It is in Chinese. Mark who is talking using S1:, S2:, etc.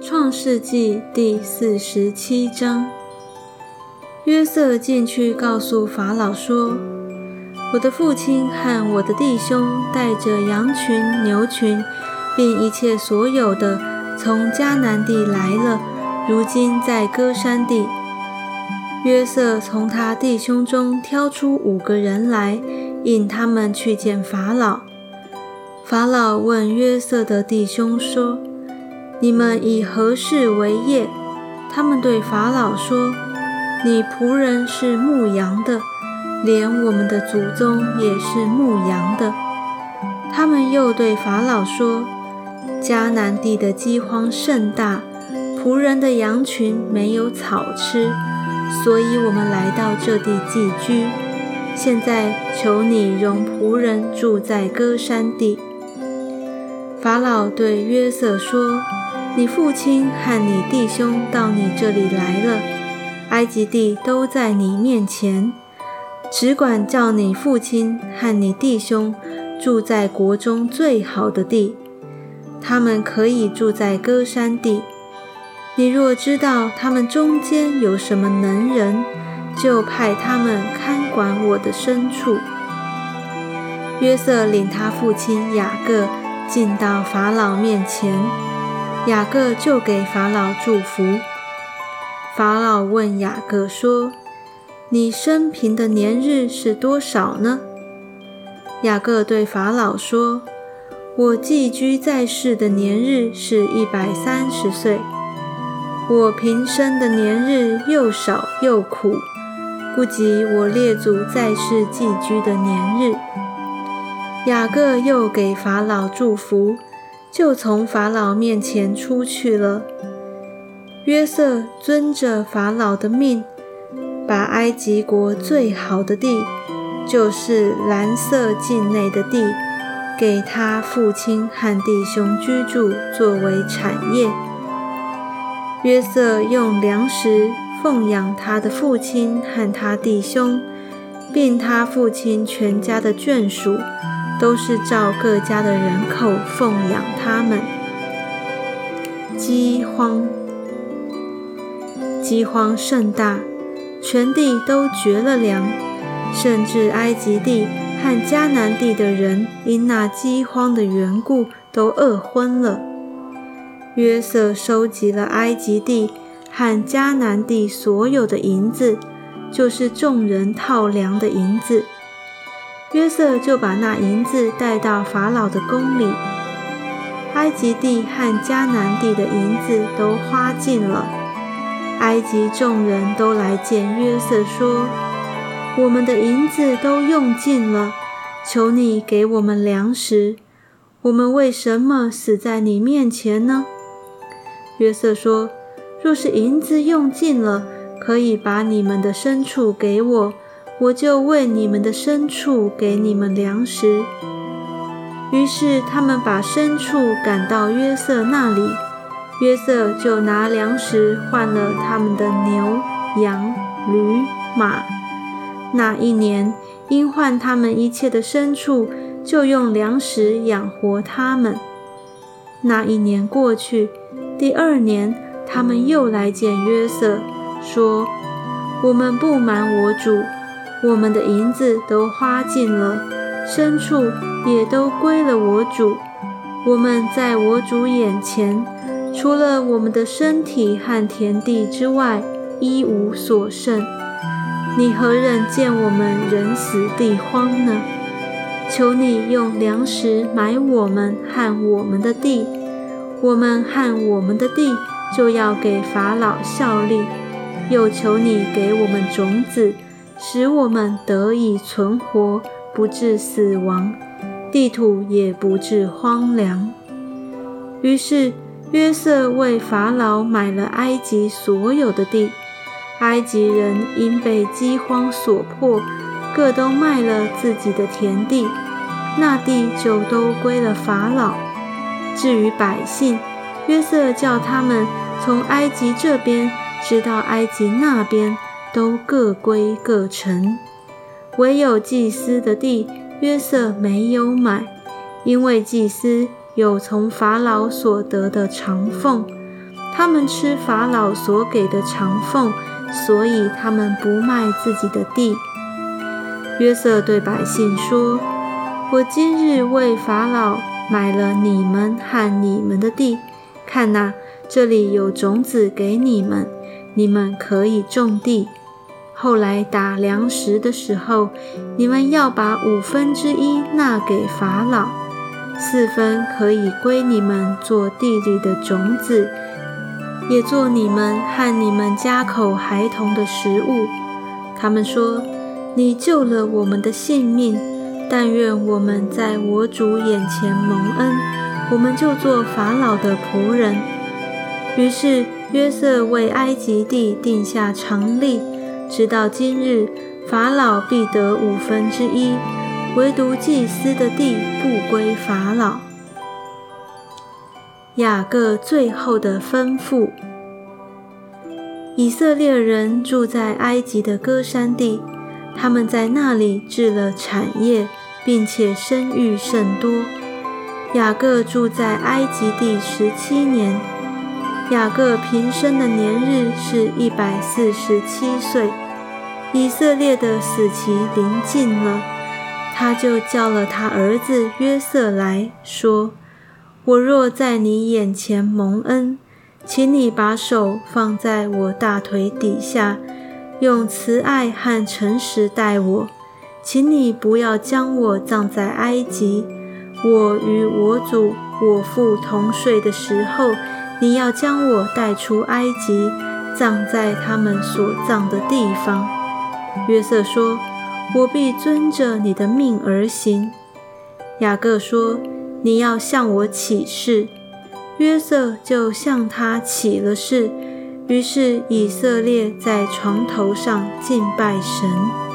S1: 创世纪第四十七章，约瑟进去告诉法老说：“我的父亲和我的弟兄带着羊群、牛群，并一切所有的，从迦南地来了，如今在歌山地。”约瑟从他弟兄中挑出五个人来，引他们去见法老。法老问约瑟的弟兄说：你们以何事为业？他们对法老说：“你仆人是牧羊的，连我们的祖宗也是牧羊的。”他们又对法老说：“迦南地的饥荒甚大，仆人的羊群没有草吃，所以我们来到这地寄居。现在求你容仆人住在歌山地。”法老对约瑟说。你父亲和你弟兄到你这里来了，埃及地都在你面前，只管叫你父亲和你弟兄住在国中最好的地，他们可以住在歌山地。你若知道他们中间有什么能人，就派他们看管我的牲畜。约瑟领他父亲雅各进到法老面前。雅各就给法老祝福。法老问雅各说：“你生平的年日是多少呢？”雅各对法老说：“我寄居在世的年日是一百三十岁。我平生的年日又少又苦，不及我列祖在世寄居的年日。”雅各又给法老祝福。就从法老面前出去了。约瑟遵着法老的命，把埃及国最好的地，就是蓝色境内的地，给他父亲和弟兄居住，作为产业。约瑟用粮食奉养他的父亲和他弟兄，并他父亲全家的眷属。都是照各家的人口奉养他们。饥荒，饥荒甚大，全地都绝了粮，甚至埃及地和迦南地的人因那饥荒的缘故都饿昏了。约瑟收集了埃及地和迦南地所有的银子，就是众人套粮的银子。约瑟就把那银子带到法老的宫里，埃及地和迦南地的银子都花尽了。埃及众人都来见约瑟，说：“我们的银子都用尽了，求你给我们粮食。我们为什么死在你面前呢？”约瑟说：“若是银子用尽了，可以把你们的牲畜给我。”我就为你们的牲畜给你们粮食。于是他们把牲畜赶到约瑟那里，约瑟就拿粮食换了他们的牛、羊、驴、马。那一年，因换他们一切的牲畜，就用粮食养活他们。那一年过去，第二年，他们又来见约瑟，说：“我们不瞒我主。”我们的银子都花尽了，牲畜也都归了我主。我们在我主眼前，除了我们的身体和田地之外，一无所剩。你何忍见我们人死地荒呢？求你用粮食买我们和我们的地，我们和我们的地就要给法老效力。又求你给我们种子。使我们得以存活，不致死亡，地土也不致荒凉。于是约瑟为法老买了埃及所有的地。埃及人因被饥荒所迫，各都卖了自己的田地，那地就都归了法老。至于百姓，约瑟叫他们从埃及这边直到埃及那边。都各归各城，唯有祭司的地约瑟没有买，因为祭司有从法老所得的长俸，他们吃法老所给的长俸，所以他们不卖自己的地。约瑟对百姓说：“我今日为法老买了你们和你们的地，看哪，这里有种子给你们，你们可以种地。后来打粮食的时候，你们要把五分之一纳给法老，四分可以归你们做地里的种子。”也做你们和你们家口孩童的食物。他们说：“你救了我们的性命，但愿我们在我主眼前蒙恩，我们就做法老的仆人。”于是约瑟为埃及地定下常例，直到今日，法老必得五分之一，唯独祭司的地不归法老。雅各最后的吩咐：以色列人住在埃及的歌山地，他们在那里置了产业，并且生育甚多。雅各住在埃及地十七年，雅各平生的年日是一百四十七岁。以色列的死期临近了，他就叫了他儿子约瑟来说。我若在你眼前蒙恩，请你把手放在我大腿底下，用慈爱和诚实待我。请你不要将我葬在埃及。我与我主我父同睡的时候，你要将我带出埃及，葬在他们所葬的地方。约瑟说：“我必遵着你的命而行。”雅各说。你要向我起誓，约瑟就向他起了誓。于是以色列在床头上敬拜神。